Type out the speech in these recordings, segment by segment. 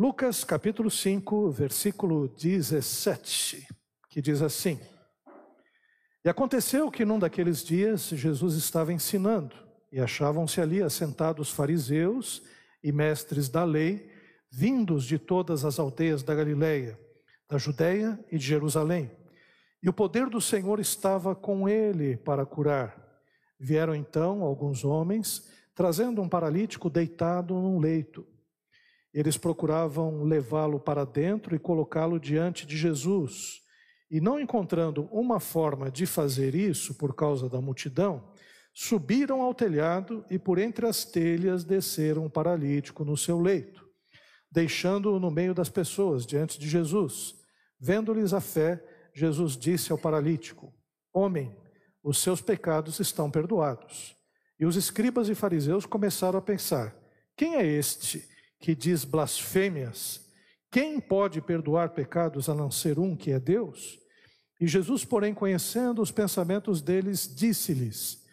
Lucas capítulo 5, versículo 17, que diz assim: E aconteceu que num daqueles dias Jesus estava ensinando, e achavam-se ali assentados fariseus e mestres da lei, vindos de todas as aldeias da Galileia, da Judéia e de Jerusalém. E o poder do Senhor estava com ele para curar. Vieram então alguns homens, trazendo um paralítico deitado num leito. Eles procuravam levá-lo para dentro e colocá-lo diante de Jesus. E não encontrando uma forma de fazer isso por causa da multidão, subiram ao telhado e por entre as telhas desceram o paralítico no seu leito, deixando-o no meio das pessoas diante de Jesus. Vendo-lhes a fé, Jesus disse ao paralítico: Homem, os seus pecados estão perdoados. E os escribas e fariseus começaram a pensar: Quem é este que diz blasfêmias? Quem pode perdoar pecados a não ser um que é Deus? E Jesus, porém, conhecendo os pensamentos deles, disse-lhes: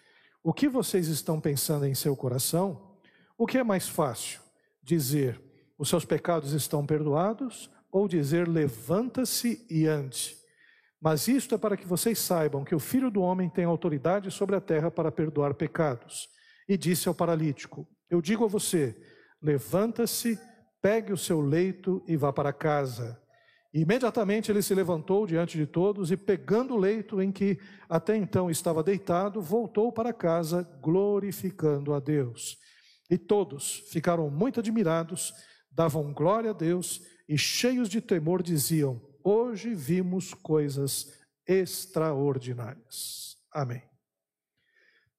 O que vocês estão pensando em seu coração? O que é mais fácil? Dizer: Os seus pecados estão perdoados? Ou dizer: Levanta-se e ande? Mas isto é para que vocês saibam que o Filho do Homem tem autoridade sobre a terra para perdoar pecados. E disse ao paralítico: Eu digo a você, levanta-se, pegue o seu leito e vá para casa. E imediatamente ele se levantou diante de todos e, pegando o leito em que até então estava deitado, voltou para casa, glorificando a Deus. E todos ficaram muito admirados, davam glória a Deus e, cheios de temor, diziam: Hoje vimos coisas extraordinárias. Amém.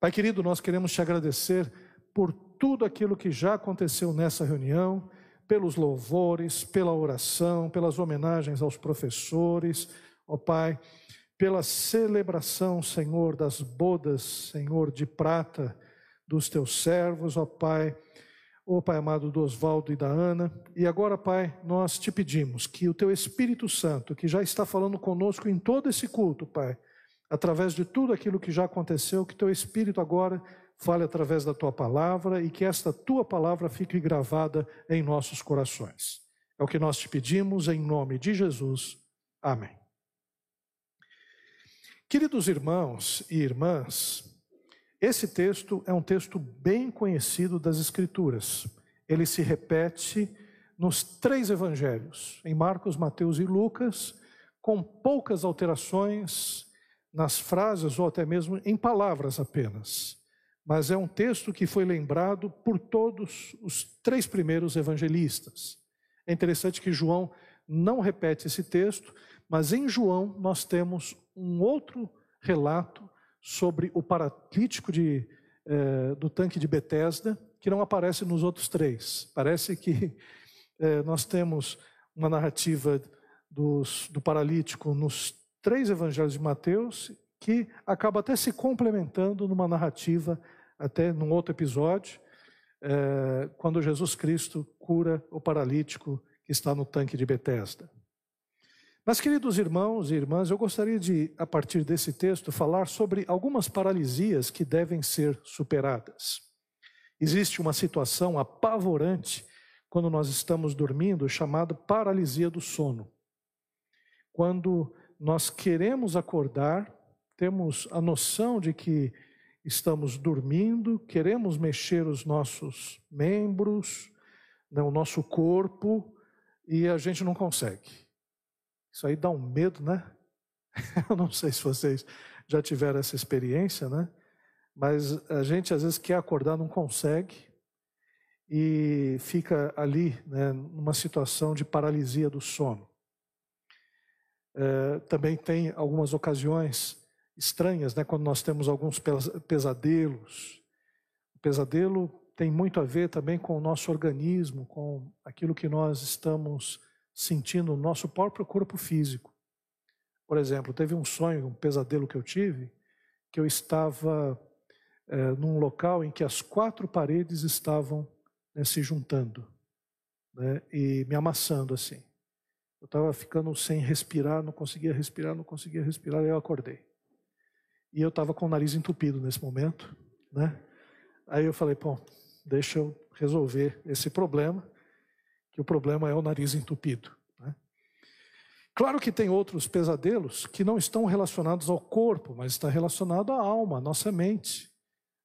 Pai querido, nós queremos te agradecer por tudo aquilo que já aconteceu nessa reunião, pelos louvores, pela oração, pelas homenagens aos professores, ó Pai, pela celebração, Senhor, das bodas, Senhor, de prata dos teus servos, ó Pai oh, Pai amado do Oswaldo e da Ana, e agora, Pai, nós te pedimos que o Teu Espírito Santo, que já está falando conosco em todo esse culto, Pai, através de tudo aquilo que já aconteceu, que Teu Espírito agora fale através da Tua palavra e que esta Tua palavra fique gravada em nossos corações. É o que nós te pedimos em nome de Jesus. Amém. Queridos irmãos e irmãs, esse texto é um texto bem conhecido das Escrituras. Ele se repete nos três evangelhos, em Marcos, Mateus e Lucas, com poucas alterações nas frases ou até mesmo em palavras apenas. Mas é um texto que foi lembrado por todos os três primeiros evangelistas. É interessante que João não repete esse texto, mas em João nós temos um outro relato sobre o paralítico de, eh, do tanque de Betesda, que não aparece nos outros três. Parece que eh, nós temos uma narrativa dos, do paralítico nos três evangelhos de Mateus, que acaba até se complementando numa narrativa, até num outro episódio, eh, quando Jesus Cristo cura o paralítico que está no tanque de Betesda. Mas, queridos irmãos e irmãs, eu gostaria de, a partir desse texto, falar sobre algumas paralisias que devem ser superadas. Existe uma situação apavorante quando nós estamos dormindo, chamada paralisia do sono. Quando nós queremos acordar, temos a noção de que estamos dormindo, queremos mexer os nossos membros, né, o nosso corpo, e a gente não consegue. Isso aí dá um medo, né? Eu não sei se vocês já tiveram essa experiência, né? Mas a gente às vezes quer acordar, não consegue e fica ali, né, numa situação de paralisia do sono. É, também tem algumas ocasiões estranhas, né, quando nós temos alguns pesadelos. O pesadelo tem muito a ver também com o nosso organismo, com aquilo que nós estamos sentindo o nosso próprio corpo físico. Por exemplo, teve um sonho, um pesadelo que eu tive, que eu estava é, num local em que as quatro paredes estavam né, se juntando né, e me amassando assim. Eu estava ficando sem respirar, não conseguia respirar, não conseguia respirar, e eu acordei. E eu estava com o nariz entupido nesse momento, né? Aí eu falei, bom, deixa eu resolver esse problema que o problema é o nariz entupido. Né? Claro que tem outros pesadelos que não estão relacionados ao corpo, mas está relacionado à alma, à nossa mente.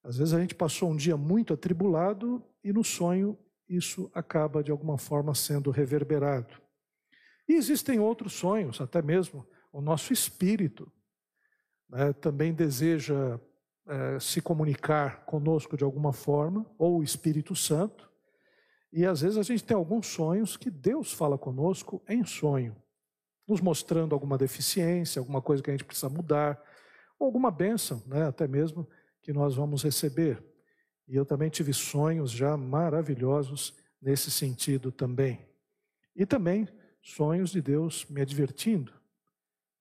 Às vezes a gente passou um dia muito atribulado e no sonho isso acaba de alguma forma sendo reverberado. E existem outros sonhos, até mesmo o nosso espírito né, também deseja é, se comunicar conosco de alguma forma, ou o Espírito Santo, e às vezes a gente tem alguns sonhos que Deus fala conosco em sonho, nos mostrando alguma deficiência, alguma coisa que a gente precisa mudar, ou alguma bênção, né, até mesmo que nós vamos receber. E eu também tive sonhos já maravilhosos nesse sentido também. E também sonhos de Deus me advertindo.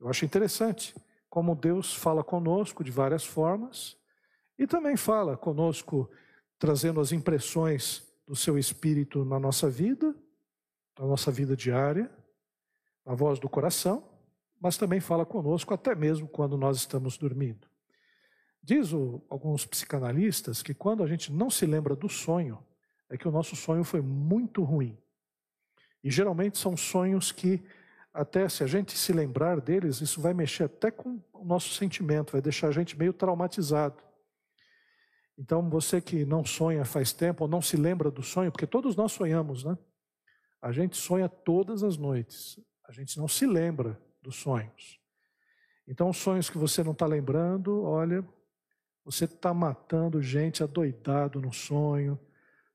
Eu acho interessante como Deus fala conosco de várias formas e também fala conosco trazendo as impressões do seu espírito na nossa vida, na nossa vida diária, a voz do coração, mas também fala conosco até mesmo quando nós estamos dormindo. Diz o, alguns psicanalistas que quando a gente não se lembra do sonho, é que o nosso sonho foi muito ruim. E geralmente são sonhos que, até se a gente se lembrar deles, isso vai mexer até com o nosso sentimento, vai deixar a gente meio traumatizado. Então, você que não sonha faz tempo, ou não se lembra do sonho, porque todos nós sonhamos, né? A gente sonha todas as noites, a gente não se lembra dos sonhos. Então, os sonhos que você não está lembrando, olha, você está matando gente adoidado no sonho,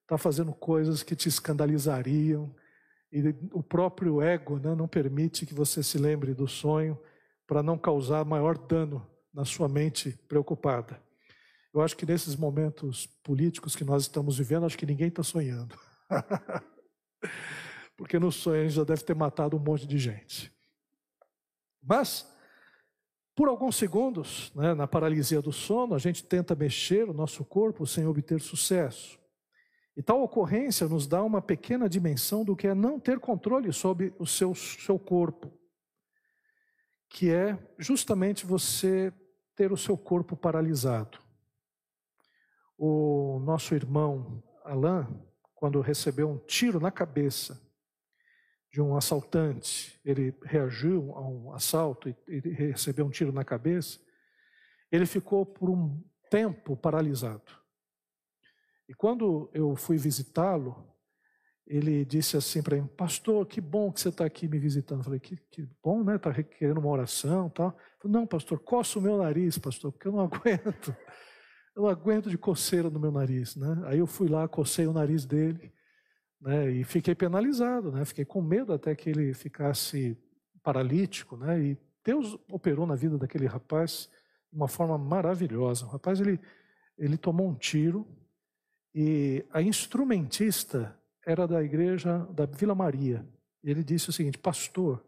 está fazendo coisas que te escandalizariam, e o próprio ego né, não permite que você se lembre do sonho para não causar maior dano na sua mente preocupada. Eu acho que nesses momentos políticos que nós estamos vivendo, acho que ninguém está sonhando. Porque no sonho já deve ter matado um monte de gente. Mas, por alguns segundos, né, na paralisia do sono, a gente tenta mexer o nosso corpo sem obter sucesso. E tal ocorrência nos dá uma pequena dimensão do que é não ter controle sobre o seu, seu corpo, que é justamente você ter o seu corpo paralisado. O nosso irmão Alain, quando recebeu um tiro na cabeça de um assaltante, ele reagiu a um assalto e, recebeu um tiro na cabeça, ele ficou por um tempo paralisado. E quando eu fui visitá-lo, ele disse assim para mim, pastor, que bom que você está aqui me visitando. Eu falei, que, que bom, né? Está requerendo uma oração tal. Falei, não, pastor, coça o meu nariz, pastor, porque eu não aguento. Eu não aguento de coceira no meu nariz, né? Aí eu fui lá, cocei o nariz dele, né? E fiquei penalizado, né? Fiquei com medo até que ele ficasse paralítico, né? E Deus operou na vida daquele rapaz de uma forma maravilhosa. O rapaz, ele, ele tomou um tiro, e a instrumentista era da igreja da Vila Maria. Ele disse o seguinte: Pastor,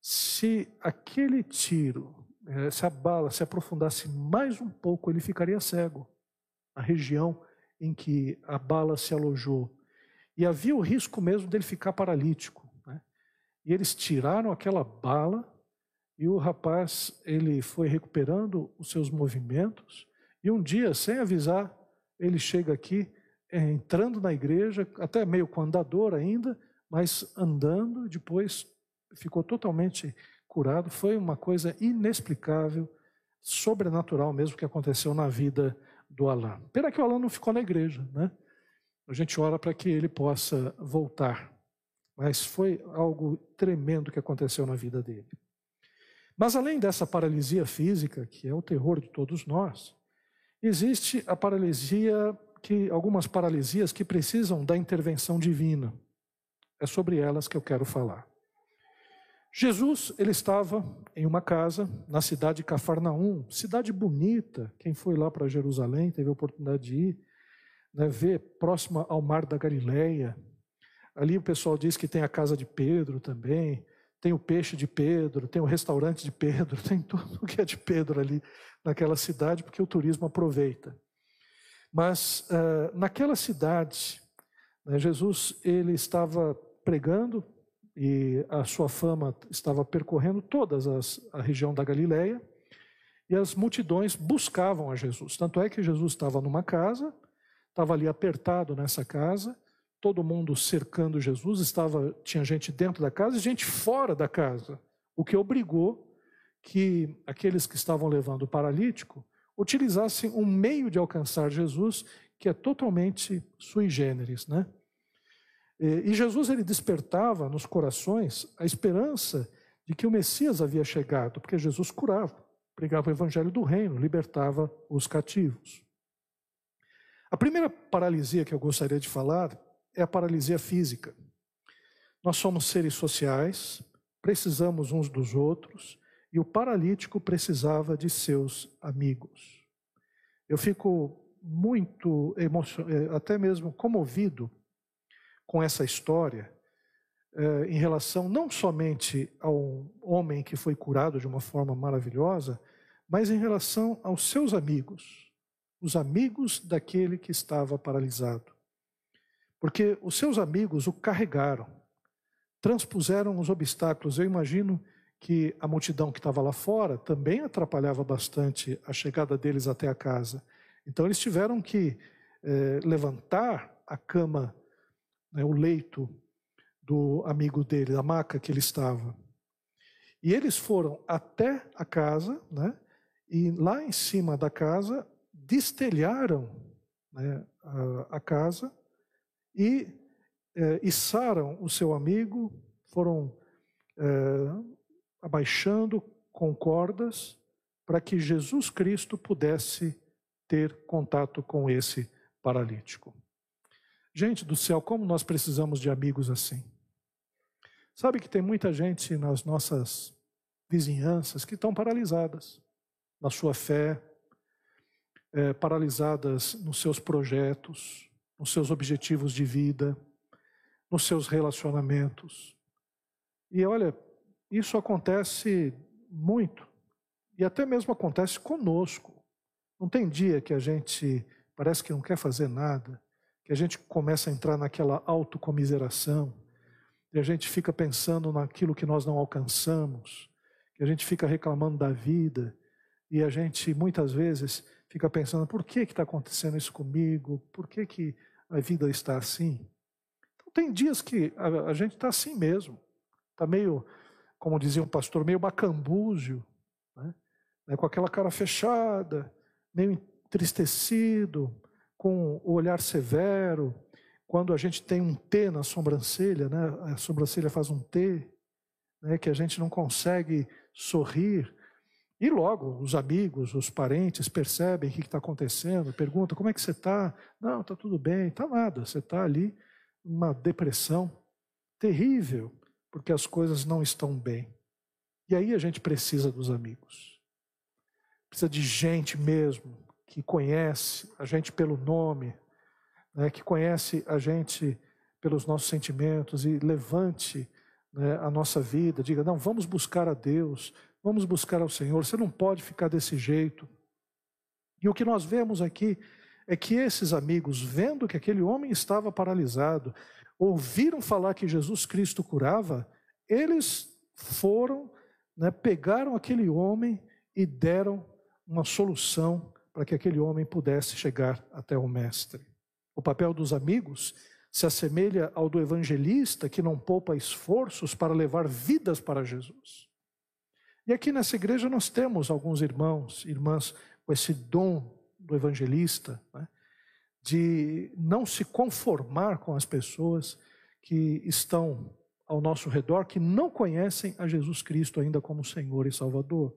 se aquele tiro, eh, se a bala se aprofundasse mais um pouco, ele ficaria cego. A região em que a bala se alojou. E havia o risco mesmo dele ficar paralítico. Né? E eles tiraram aquela bala e o rapaz ele foi recuperando os seus movimentos. E um dia, sem avisar, ele chega aqui é, entrando na igreja, até meio com andador ainda, mas andando, depois ficou totalmente curado. Foi uma coisa inexplicável, sobrenatural mesmo que aconteceu na vida do Alain. Pena que o Alain não ficou na igreja, né? A gente ora para que ele possa voltar. Mas foi algo tremendo que aconteceu na vida dele. Mas além dessa paralisia física, que é o terror de todos nós, Existe a paralisia, que algumas paralisias que precisam da intervenção divina. É sobre elas que eu quero falar. Jesus, ele estava em uma casa na cidade de Cafarnaum, cidade bonita. Quem foi lá para Jerusalém teve a oportunidade de ir, né, ver próxima ao mar da Galileia. Ali o pessoal diz que tem a casa de Pedro também, tem o peixe de Pedro, tem o restaurante de Pedro, tem tudo o que é de Pedro ali naquela cidade, porque o turismo aproveita. Mas uh, naquela cidade, né, Jesus ele estava pregando e a sua fama estava percorrendo toda a região da Galileia e as multidões buscavam a Jesus. Tanto é que Jesus estava numa casa, estava ali apertado nessa casa, todo mundo cercando Jesus, estava tinha gente dentro da casa e gente fora da casa, o que obrigou que aqueles que estavam levando o paralítico utilizassem um meio de alcançar Jesus que é totalmente sui generis, né? E Jesus ele despertava nos corações a esperança de que o Messias havia chegado, porque Jesus curava, pregava o evangelho do reino, libertava os cativos. A primeira paralisia que eu gostaria de falar é a paralisia física. Nós somos seres sociais, precisamos uns dos outros, e o paralítico precisava de seus amigos. Eu fico muito emocionado, eh, até mesmo comovido com essa história, eh, em relação não somente ao homem que foi curado de uma forma maravilhosa, mas em relação aos seus amigos, os amigos daquele que estava paralisado. Porque os seus amigos o carregaram, transpuseram os obstáculos. Eu imagino que a multidão que estava lá fora também atrapalhava bastante a chegada deles até a casa. Então eles tiveram que eh, levantar a cama, né, o leito do amigo dele, a maca que ele estava. E eles foram até a casa, né, e lá em cima da casa destelharam né, a, a casa e é, içaram o seu amigo, foram é, abaixando com cordas para que Jesus Cristo pudesse ter contato com esse paralítico. Gente do céu, como nós precisamos de amigos assim. Sabe que tem muita gente nas nossas vizinhanças que estão paralisadas na sua fé, é, paralisadas nos seus projetos, nos seus objetivos de vida, nos seus relacionamentos. E olha, isso acontece muito, e até mesmo acontece conosco. Não tem dia que a gente parece que não quer fazer nada, que a gente começa a entrar naquela autocomiseração, e a gente fica pensando naquilo que nós não alcançamos, que a gente fica reclamando da vida, e a gente muitas vezes fica pensando: por que está acontecendo isso comigo? Por que, que a vida está assim? Então, tem dias que a, a gente está assim mesmo, está meio, como dizia um pastor, meio macambúzio, né? né? com aquela cara fechada, meio entristecido, com o olhar severo. Quando a gente tem um T na sobrancelha, né? a sobrancelha faz um T, né? que a gente não consegue sorrir e logo os amigos, os parentes percebem o que está acontecendo, perguntam como é que você está? Não, está tudo bem, está nada, você está ali uma depressão terrível, porque as coisas não estão bem. E aí a gente precisa dos amigos. Precisa de gente mesmo que conhece a gente pelo nome, né, que conhece a gente pelos nossos sentimentos e levante né, a nossa vida, diga: não, vamos buscar a Deus, Vamos buscar ao Senhor. Você não pode ficar desse jeito. E o que nós vemos aqui é que esses amigos, vendo que aquele homem estava paralisado, ouviram falar que Jesus Cristo curava, eles foram, né, pegaram aquele homem e deram uma solução para que aquele homem pudesse chegar até o Mestre. O papel dos amigos se assemelha ao do evangelista que não poupa esforços para levar vidas para Jesus. E aqui nessa igreja nós temos alguns irmãos, irmãs com esse dom do evangelista, né, de não se conformar com as pessoas que estão ao nosso redor, que não conhecem a Jesus Cristo ainda como Senhor e Salvador.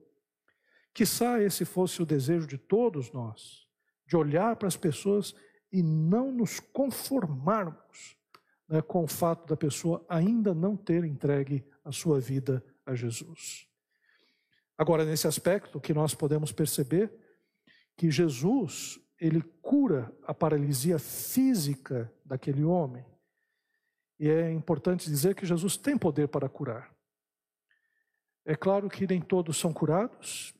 Quizá esse fosse o desejo de todos nós, de olhar para as pessoas e não nos conformarmos né, com o fato da pessoa ainda não ter entregue a sua vida a Jesus. Agora, nesse aspecto, que nós podemos perceber que Jesus, ele cura a paralisia física daquele homem. E é importante dizer que Jesus tem poder para curar. É claro que nem todos são curados,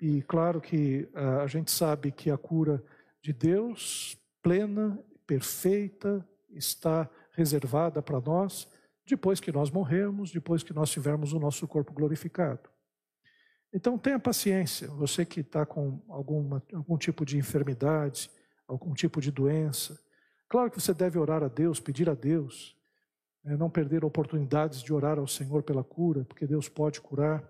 e claro que uh, a gente sabe que a cura de Deus, plena, perfeita, está reservada para nós depois que nós morrermos, depois que nós tivermos o nosso corpo glorificado. Então tenha paciência, você que está com alguma, algum tipo de enfermidade, algum tipo de doença, Claro que você deve orar a Deus, pedir a Deus, né, não perder oportunidades de orar ao Senhor pela cura, porque Deus pode curar.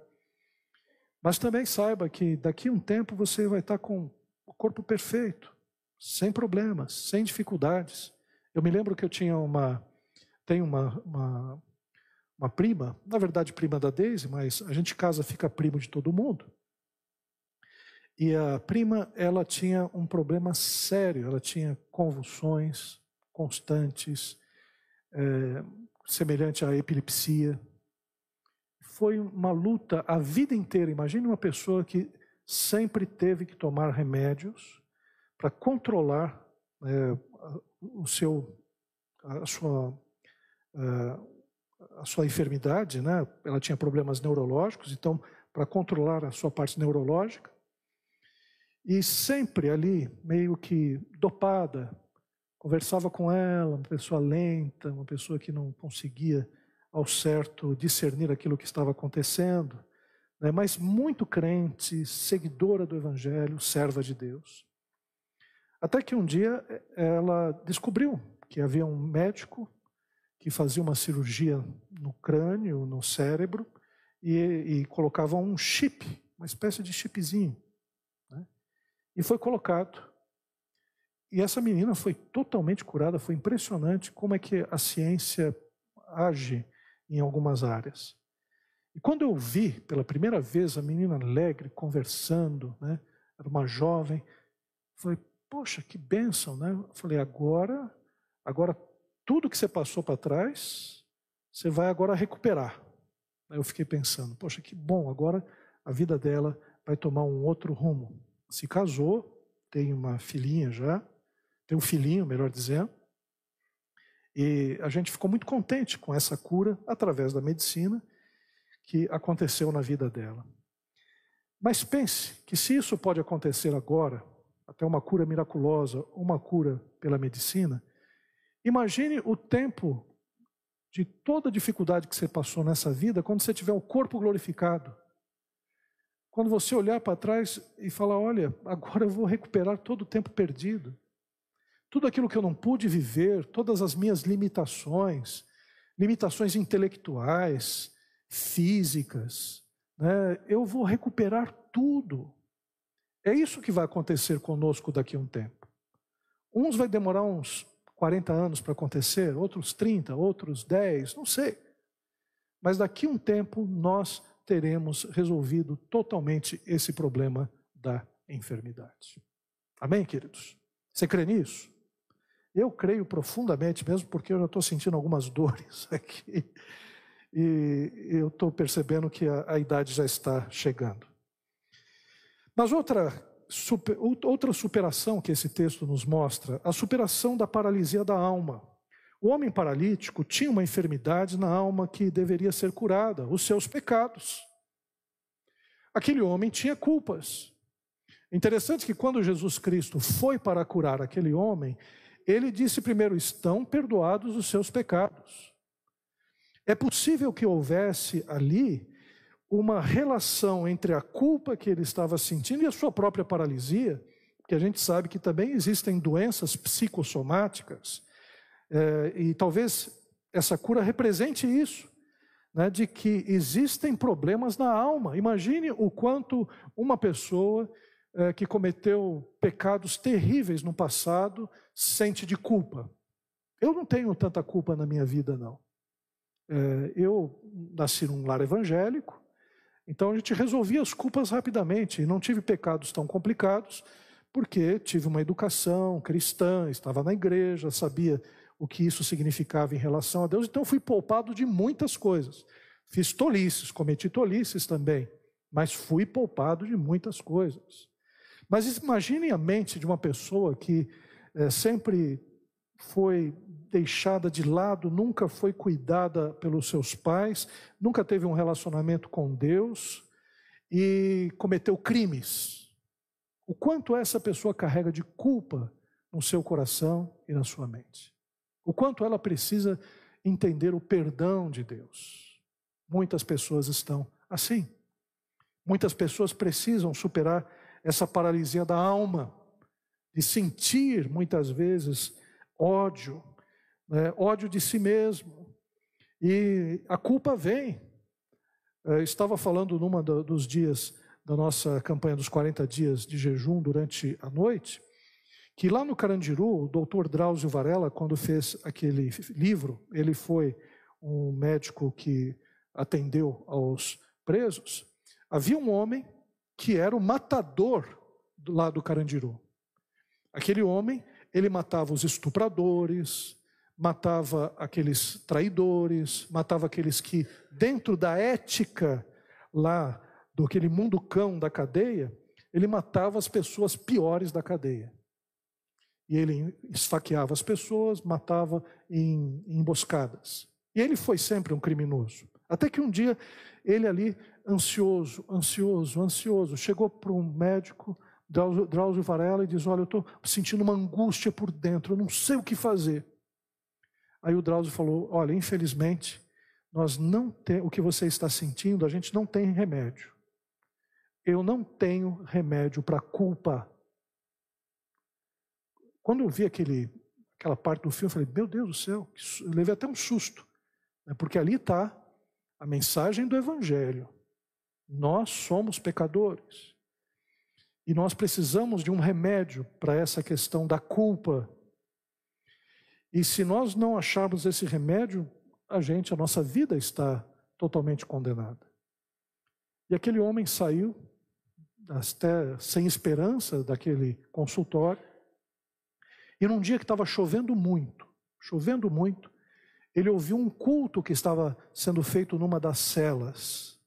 Mas também saiba que daqui a um tempo você vai estar com o corpo perfeito, sem problemas, sem dificuldades. Eu me lembro que eu tinha uma, tenho uma, uma, uma prima, na verdade prima da Daisy, mas a gente casa fica primo de todo mundo. E a prima, ela tinha um problema sério, ela tinha convulsões constantes, é, semelhante à epilepsia. Foi uma luta a vida inteira. Imagine uma pessoa que sempre teve que tomar remédios para controlar é, o seu, a sua, a sua enfermidade, né? Ela tinha problemas neurológicos, então para controlar a sua parte neurológica e sempre ali, meio que dopada, conversava com ela, uma pessoa lenta, uma pessoa que não conseguia ao certo discernir aquilo que estava acontecendo, né? mas muito crente, seguidora do Evangelho, serva de Deus. Até que um dia eh, ela descobriu que havia um médico que fazia uma cirurgia no crânio, no cérebro, e, e colocava um chip, uma espécie de chipzinho e foi colocado. E essa menina foi totalmente curada, foi impressionante como é que a ciência age em algumas áreas. E quando eu vi pela primeira vez a menina alegre, conversando, né, era uma jovem, falei, poxa, que bênção, né? Eu falei, agora, agora tudo que você passou para trás, você vai agora recuperar. Aí eu fiquei pensando, poxa, que bom, agora a vida dela vai tomar um outro rumo se casou, tem uma filhinha já, tem um filhinho, melhor dizendo. E a gente ficou muito contente com essa cura através da medicina que aconteceu na vida dela. Mas pense que se isso pode acontecer agora, até uma cura miraculosa, uma cura pela medicina, imagine o tempo de toda dificuldade que você passou nessa vida quando você tiver o corpo glorificado. Quando você olhar para trás e falar: olha, agora eu vou recuperar todo o tempo perdido. Tudo aquilo que eu não pude viver, todas as minhas limitações, limitações intelectuais, físicas, né, eu vou recuperar tudo. É isso que vai acontecer conosco daqui a um tempo. Uns vai demorar uns 40 anos para acontecer, outros 30, outros 10, não sei. Mas daqui a um tempo nós teremos resolvido totalmente esse problema da enfermidade. Amém, queridos? Você crê nisso? Eu creio profundamente, mesmo porque eu já estou sentindo algumas dores aqui. E eu estou percebendo que a, a, idade já está chegando. Mas outra, super, outra superação que esse texto nos mostra, a superação da paralisia da alma. O homem paralítico tinha uma enfermidade na alma que deveria ser curada, os seus pecados. Aquele homem tinha culpas. Interessante que quando Jesus Cristo foi para curar aquele homem, ele disse primeiro: estão perdoados os seus pecados. É possível que houvesse ali uma relação entre a culpa que ele estava sentindo e a sua própria paralisia, porque a gente sabe que também existem doenças psicossomáticas é, e talvez essa cura represente isso, né, de que existem problemas na alma. Imagine o quanto uma pessoa é, que cometeu pecados terríveis no passado sente de culpa. Eu não tenho tanta culpa na minha vida, não. É, eu nasci num lar evangélico, então a gente resolvia as culpas rapidamente e não tive pecados tão complicados, porque tive uma educação cristã, estava na igreja, sabia o que isso significava em relação a Deus, então fui poupado de muitas coisas. Fiz tolices, cometi tolices também, mas fui poupado de muitas coisas. Mas imaginem a mente de uma pessoa que é, sempre foi deixada de lado, nunca foi cuidada pelos seus pais, nunca teve um relacionamento com Deus e cometeu crimes. O quanto essa pessoa carrega de culpa no seu coração e na sua mente. O quanto ela precisa entender o perdão de Deus. Muitas pessoas estão assim. Muitas pessoas precisam superar essa paralisia da alma, de sentir muitas vezes ódio, né? ódio de si mesmo. E a culpa vem. Eu estava falando numa dos dias da nossa campanha dos 40 dias de jejum durante a noite, que lá no Carandiru, o doutor Drauzio Varela, quando fez aquele livro, ele foi um médico que atendeu aos presos, havia um homem que era o matador do lado do Carandiru. Aquele homem, ele matava os estupradores, matava aqueles traidores, matava aqueles que, dentro da ética lá do aquele mundo cão da cadeia, ele matava as pessoas piores da cadeia. E ele esfaqueava as pessoas, matava em, em emboscadas. E ele foi sempre um criminoso. Até que um dia ele ali, ansioso, ansioso, ansioso, chegou para um médico, Drauzio Varela, e diz: Olha, eu estou sentindo uma angústia por dentro, eu não sei o que fazer. Aí o Drauzio falou: Olha, infelizmente, nós não tem, o que você está sentindo, a gente não tem remédio. Eu não tenho remédio para culpa. Quando eu vi aquele, aquela parte do filme, eu falei: Meu Deus do céu, eu levei até um susto, né? porque ali está a mensagem do Evangelho. Nós somos pecadores. E nós precisamos de um remédio para essa questão da culpa e se nós não acharmos esse remédio, a gente, a nossa vida está totalmente condenada. E aquele homem saiu, até sem esperança, daquele consultório. E num dia que estava chovendo muito, chovendo muito, ele ouviu um culto que estava sendo feito numa das celas.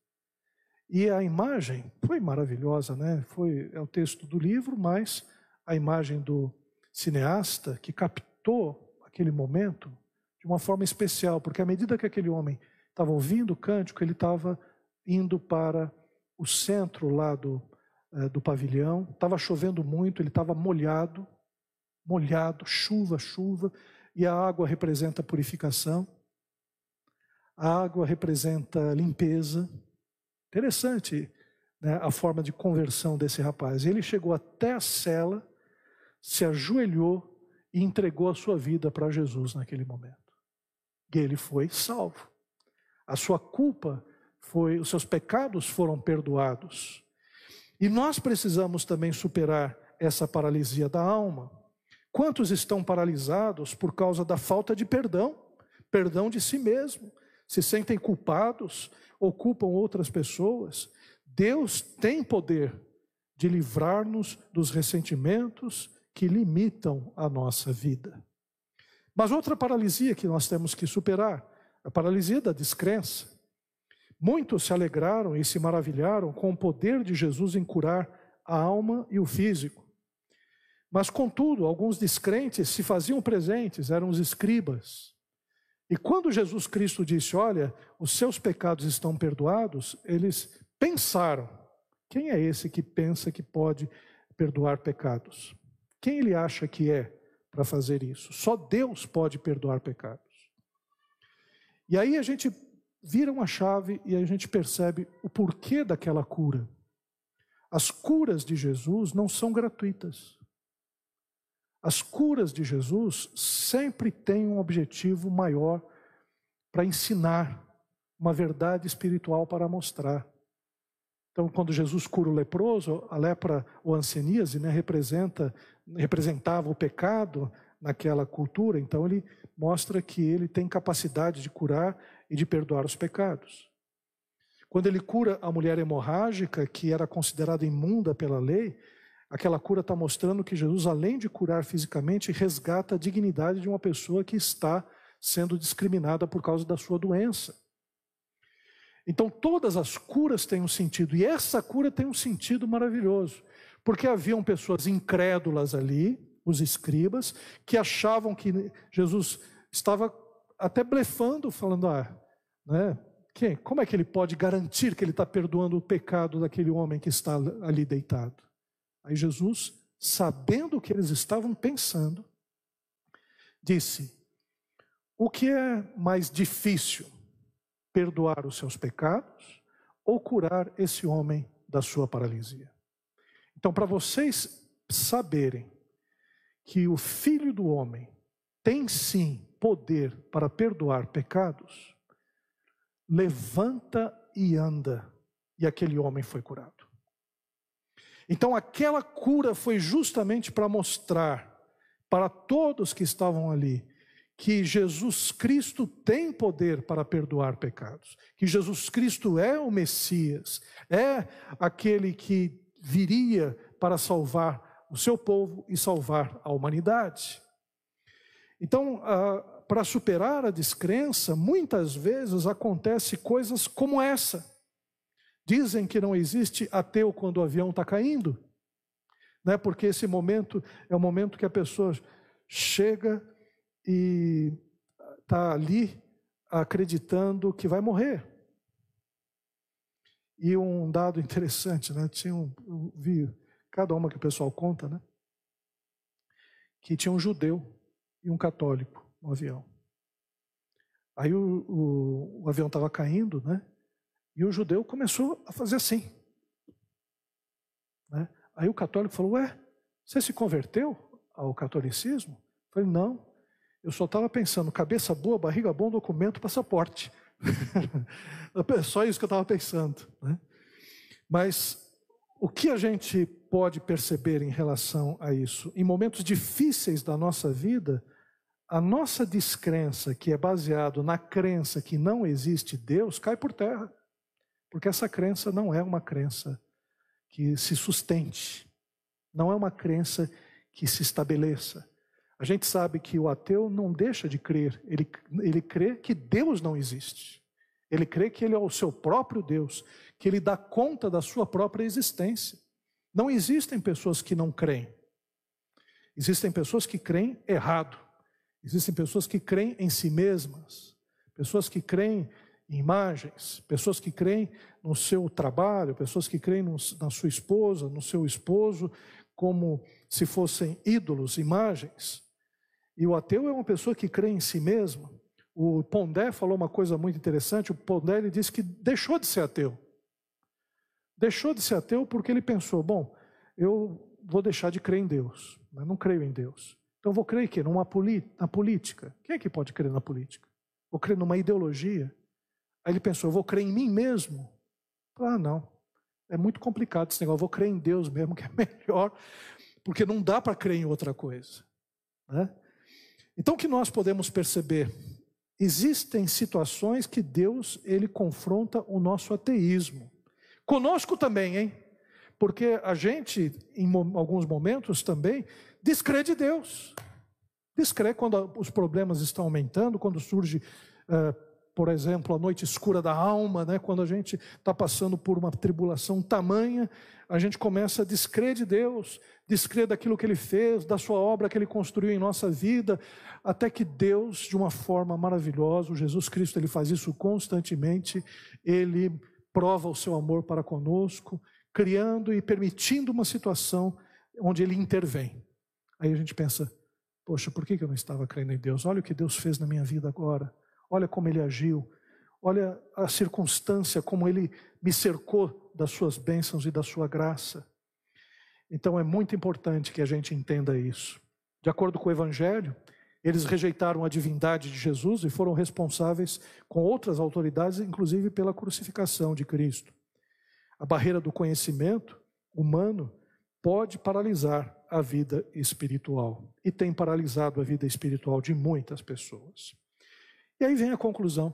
E a imagem foi maravilhosa, né? Foi é o texto do livro, mas a imagem do cineasta que captou aquele momento de uma forma especial, porque à medida que aquele homem estava ouvindo o cântico, ele estava indo para o centro lá do, é, do pavilhão, estava chovendo muito, ele estava molhado, molhado, chuva, chuva, e a água representa purificação, a água representa limpeza. Interessante né, a forma de conversão desse rapaz. Ele chegou até a cela, se ajoelhou e entregou a sua vida para Jesus naquele momento. E ele foi salvo. A sua culpa foi, os seus pecados foram perdoados. E nós precisamos também superar essa paralisia da alma. Quantos estão paralisados por causa da falta de perdão, perdão de si mesmo, se sentem culpados ou culpam outras pessoas? Deus tem poder de livrar-nos dos ressentimentos que limitam a nossa vida. Mas outra paralisia que nós temos que superar, a paralisia da descrença. Muitos se alegraram e se maravilharam com o poder de Jesus em curar a alma e o físico. Mas, contudo, alguns descrentes se faziam presentes, eram os escribas. E quando Jesus Cristo disse: Olha, os seus pecados estão perdoados, eles pensaram: quem é esse que pensa que pode perdoar pecados? Quem ele acha que é para fazer isso? Só Deus pode perdoar pecados. E aí a gente vira uma chave e a gente percebe o porquê daquela cura. As curas de Jesus não são gratuitas. As curas de Jesus sempre têm um objetivo maior para ensinar uma verdade espiritual para mostrar. Então, quando Jesus cura o leproso, a lepra ou anseníase né, representa representava o pecado naquela cultura, então ele mostra que ele tem capacidade de curar e de perdoar os pecados. Quando ele cura a mulher hemorrágica, que era considerada imunda pela lei, aquela cura está mostrando que Jesus, além de curar fisicamente, resgata a dignidade de uma pessoa que está sendo discriminada por causa da sua doença. Então, todas as curas têm um sentido, e essa cura tem um sentido maravilhoso. Porque haviam pessoas incrédulas ali, os escribas, que achavam que Jesus estava até blefando, falando: ah, né, quem, como é que ele pode garantir que ele está perdoando o pecado daquele homem que está ali deitado? Aí Jesus, sabendo o que eles estavam pensando, disse: O que é mais difícil, perdoar os seus pecados ou curar esse homem da sua paralisia? Então, para vocês saberem que o Filho do Homem tem sim poder para perdoar pecados, levanta e anda. E aquele homem foi curado. Então, aquela cura foi justamente para mostrar para todos que estavam ali que Jesus Cristo tem poder para perdoar pecados, que Jesus Cristo é o Messias, é aquele que viria para salvar o seu povo e salvar a humanidade. Então, ah, para superar a descrença, muitas vezes acontece coisas como essa. Dizem que não existe ateu quando o avião está caindo, né? porque esse momento é o momento que a pessoa chega e está ali acreditando que vai morrer. E um dado interessante, né? Tinha um, eu vi cada uma que o pessoal conta, né? Que tinha um judeu e um católico no avião. Aí o, o, o avião estava caindo, né? E o judeu começou a fazer assim. Né? Aí o católico falou: Ué, você se converteu ao catolicismo? Eu falei: Não, eu só estava pensando, cabeça boa, barriga bom, documento, passaporte. Só isso que eu estava pensando. Né? Mas o que a gente pode perceber em relação a isso? Em momentos difíceis da nossa vida, a nossa descrença, que é baseado na crença que não existe Deus, cai por terra. Porque essa crença não é uma crença que se sustente, não é uma crença que se estabeleça. A gente sabe que o ateu não deixa de crer, ele, ele crê que Deus não existe. Ele crê que ele é o seu próprio Deus, que ele dá conta da sua própria existência. Não existem pessoas que não creem. Existem pessoas que creem errado. Existem pessoas que creem em si mesmas. Pessoas que creem em imagens. Pessoas que creem no seu trabalho. Pessoas que creem no, na sua esposa, no seu esposo, como se fossem ídolos, imagens. E o ateu é uma pessoa que crê em si mesmo. O Pondé falou uma coisa muito interessante. O Pondé ele disse que deixou de ser ateu. Deixou de ser ateu porque ele pensou: bom, eu vou deixar de crer em Deus, mas não creio em Deus. Então vou crer que numa na política. Quem é que pode crer na política? Vou crer numa ideologia. Aí ele pensou: vou crer em mim mesmo. Ah, não. É muito complicado esse negócio. Vou crer em Deus mesmo, que é melhor, porque não dá para crer em outra coisa. Né? Então, o que nós podemos perceber? Existem situações que Deus ele confronta o nosso ateísmo. Conosco também, hein? Porque a gente, em alguns momentos também, descrê de Deus. Descrê quando os problemas estão aumentando, quando surge, uh, por exemplo, a noite escura da alma, né? quando a gente está passando por uma tribulação tamanha, a gente começa a descrer de Deus, descrer daquilo que Ele fez, da Sua obra que Ele construiu em nossa vida, até que Deus, de uma forma maravilhosa, o Jesus Cristo, ele faz isso constantemente, ele prova o seu amor para conosco, criando e permitindo uma situação onde ele intervém. Aí a gente pensa, poxa, por que eu não estava crendo em Deus? Olha o que Deus fez na minha vida agora, olha como ele agiu, olha a circunstância, como ele me cercou das suas bênçãos e da sua graça. Então é muito importante que a gente entenda isso. De acordo com o Evangelho, eles rejeitaram a divindade de Jesus e foram responsáveis com outras autoridades, inclusive pela crucificação de Cristo. A barreira do conhecimento humano pode paralisar a vida espiritual e tem paralisado a vida espiritual de muitas pessoas. E aí vem a conclusão.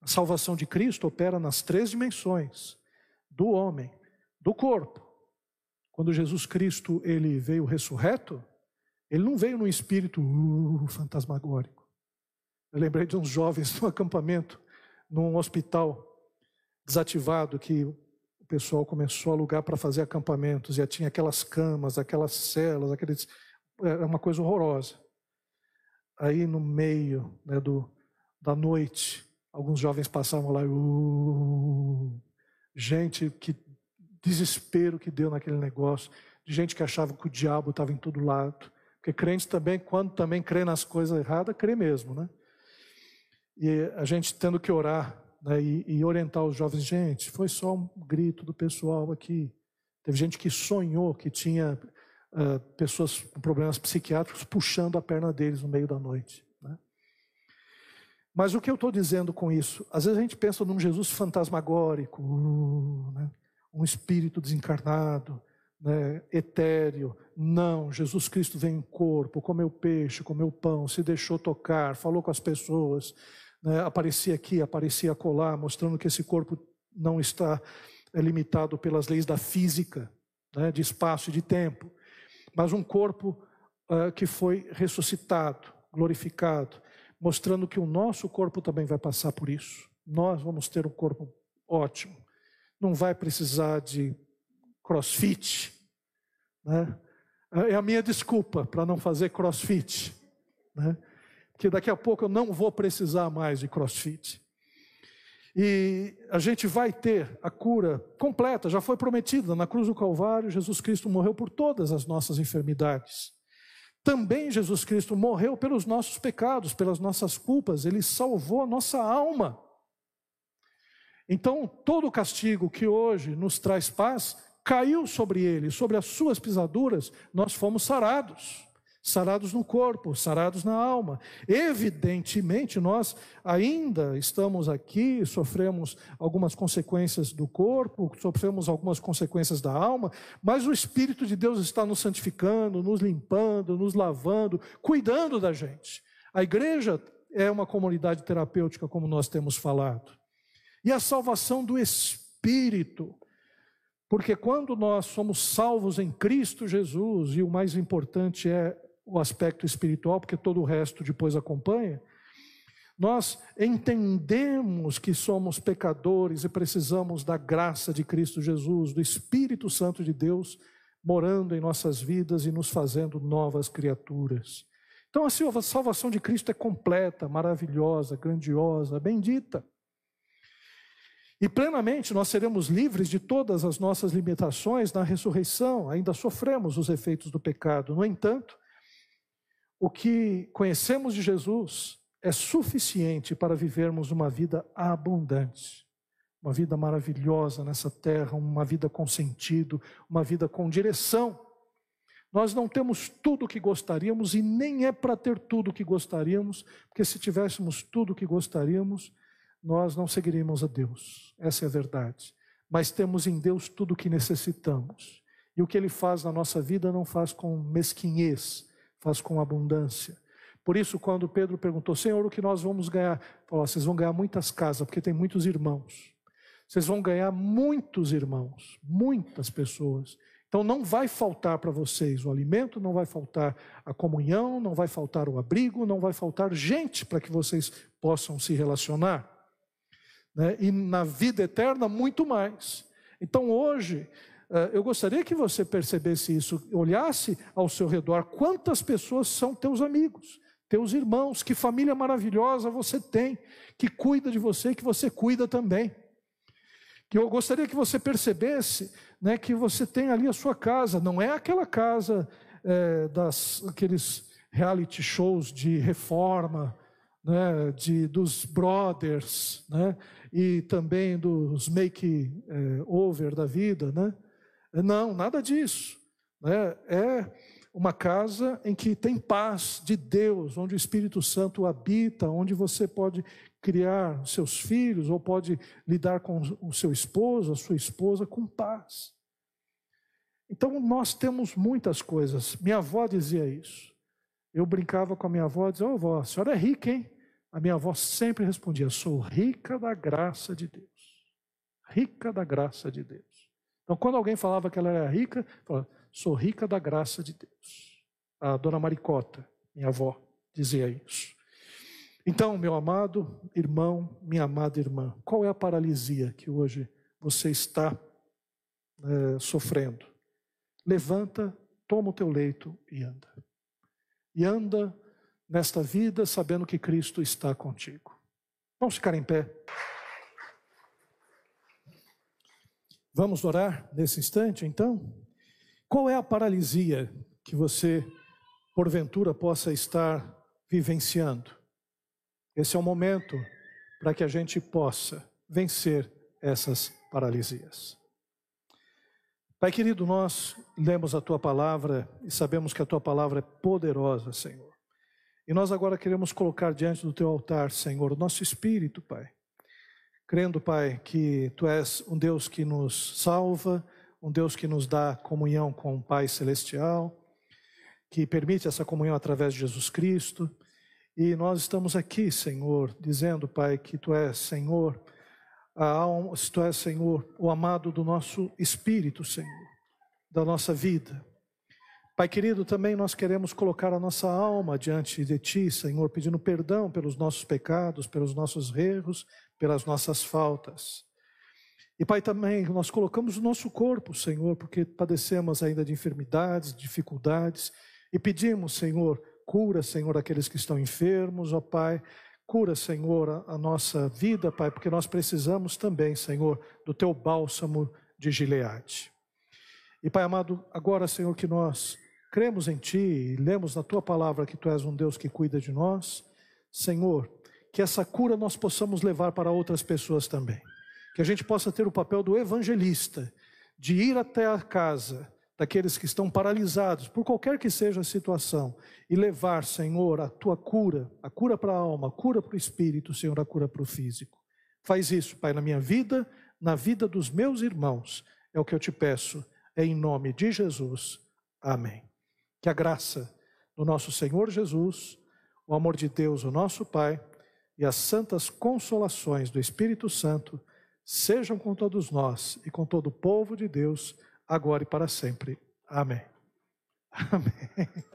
A salvação de Cristo opera nas três dimensões: do homem, do corpo. Quando Jesus Cristo ele veio ressurreto, ele não veio num espírito uh, fantasmagórico. Eu lembrei de uns jovens no acampamento, num hospital desativado, que o pessoal começou a alugar para fazer acampamentos, e tinha aquelas camas, aquelas celas, aqueles. Era uma coisa horrorosa. Aí no meio né, do, da noite, alguns jovens passavam lá, uh, gente, que desespero que deu naquele negócio, de gente que achava que o diabo estava em todo lado, porque crente também, quando também crê nas coisas erradas, crê mesmo, né? E a gente tendo que orar né, e, e, orientar os jovens, gente, foi só um grito do pessoal aqui. Teve gente que sonhou que tinha uh, pessoas com problemas psiquiátricos puxando a perna deles no meio da noite. Mas o que eu estou dizendo com isso? Às vezes a gente pensa num Jesus fantasmagórico, né? um espírito desencarnado, né, etéreo. Não, Jesus Cristo vem em corpo, comeu peixe, comeu pão, se deixou tocar, falou com as pessoas, né, aparecia aqui, aparecia acolá, mostrando que esse corpo não está é, limitado pelas leis da física, né, de espaço e de tempo, mas um corpo uh, que foi ressuscitado, glorificado, mostrando que o nosso corpo também vai passar por isso. Nós vamos ter um corpo ótimo, não vai precisar de crossfit, né? É a minha desculpa para não fazer crossfit, né? Porque daqui a pouco eu não vou precisar mais de crossfit. E a gente vai ter a cura completa, já foi prometida na cruz do Calvário, Jesus Cristo morreu por todas as nossas enfermidades. Também Jesus Cristo morreu pelos nossos pecados, pelas nossas culpas, ele salvou a nossa alma. Então, todo o castigo que hoje nos traz paz caiu sobre ele, sobre as suas pisaduras, nós fomos sarados. Sarados no corpo, sarados na alma. Evidentemente, nós ainda estamos aqui, sofremos algumas consequências do corpo, sofremos algumas consequências da alma, mas o Espírito de Deus está nos santificando, nos limpando, nos lavando, cuidando da gente. A igreja é uma comunidade terapêutica, como nós temos falado. E a salvação do Espírito porque quando nós somos salvos em Cristo Jesus, e o mais importante é o aspecto espiritual, porque todo o resto depois acompanha, nós entendemos que somos pecadores e precisamos da graça de Cristo Jesus, do Espírito Santo de Deus morando em nossas vidas e nos fazendo novas criaturas. Então, a salvação de Cristo é completa, maravilhosa, grandiosa, bendita. E plenamente nós seremos livres de todas as nossas limitações na ressurreição, ainda sofremos os efeitos do pecado. No entanto, o que conhecemos de Jesus é suficiente para vivermos uma vida abundante, uma vida maravilhosa nessa terra, uma vida com sentido, uma vida com direção. Nós não temos tudo o que gostaríamos e nem é para ter tudo o que gostaríamos, porque se tivéssemos tudo o que gostaríamos, nós não seguiríamos a Deus, essa é a verdade. Mas temos em Deus tudo o que necessitamos. E o que Ele faz na nossa vida não faz com mesquinhez, faz com abundância. Por isso, quando Pedro perguntou, Senhor, o que nós vamos ganhar? Falou, vocês vão ganhar muitas casas, porque tem muitos irmãos. Vocês vão ganhar muitos irmãos, muitas pessoas. Então não vai faltar para vocês o alimento, não vai faltar a comunhão, não vai faltar o abrigo, não vai faltar gente para que vocês possam se relacionar né? e na vida eterna muito mais. Então hoje, eu gostaria que você percebesse isso, olhasse ao seu redor, quantas pessoas são teus amigos, teus irmãos, que família maravilhosa você tem, que cuida de você que você cuida também. Que eu gostaria que você percebesse né, que você tem ali a sua casa, não é aquela casa é, das aqueles reality shows de reforma, né, de, dos brothers, né, e também dos make-over da vida, né? Não, nada disso. Né? É uma casa em que tem paz de Deus, onde o Espírito Santo habita, onde você pode criar seus filhos ou pode lidar com o seu esposo, a sua esposa com paz. Então nós temos muitas coisas. Minha avó dizia isso. Eu brincava com a minha avó, dizia: "Ô oh, avó, a senhora é rica, hein?" A minha avó sempre respondia: Sou rica da graça de Deus. Rica da graça de Deus. Então, quando alguém falava que ela era rica, falava, sou rica da graça de Deus. A dona Maricota, minha avó, dizia isso. Então, meu amado irmão, minha amada irmã, qual é a paralisia que hoje você está é, sofrendo? Levanta, toma o teu leito e anda. E anda nesta vida, sabendo que Cristo está contigo. Vamos ficar em pé. Vamos orar nesse instante, então? Qual é a paralisia que você, porventura, possa estar vivenciando? Esse é o momento para que a gente possa vencer essas paralisias. Pai querido, nós lemos a tua palavra e sabemos que a tua palavra é poderosa, Senhor. E nós agora queremos colocar diante do teu altar, Senhor, o nosso espírito, Pai. Crendo, Pai, que tu és um Deus que nos salva, um Deus que nos dá comunhão com o Pai celestial, que permite essa comunhão através de Jesus Cristo. E nós estamos aqui, Senhor, dizendo, Pai, que tu és, Senhor, a alma, tu és, Senhor, o amado do nosso espírito, Senhor, da nossa vida. Pai querido, também nós queremos colocar a nossa alma diante de Ti, Senhor, pedindo perdão pelos nossos pecados, pelos nossos erros, pelas nossas faltas. E Pai, também nós colocamos o nosso corpo, Senhor, porque padecemos ainda de enfermidades, dificuldades, e pedimos, Senhor, cura, Senhor, aqueles que estão enfermos, ó Pai, Cura, Senhor, a nossa vida, Pai, porque nós precisamos também, Senhor, do teu bálsamo de Gileade. E, Pai amado, agora, Senhor, que nós cremos em Ti e lemos na Tua palavra que Tu és um Deus que cuida de nós, Senhor, que essa cura nós possamos levar para outras pessoas também. Que a gente possa ter o papel do evangelista, de ir até a casa daqueles que estão paralisados, por qualquer que seja a situação, e levar, Senhor, a tua cura, a cura para a alma, a cura para o espírito, Senhor, a cura para o físico. Faz isso, Pai, na minha vida, na vida dos meus irmãos. É o que eu te peço, é em nome de Jesus. Amém. Que a graça do nosso Senhor Jesus, o amor de Deus, o nosso Pai, e as santas consolações do Espírito Santo sejam com todos nós e com todo o povo de Deus agora e para sempre. Amém. Amém.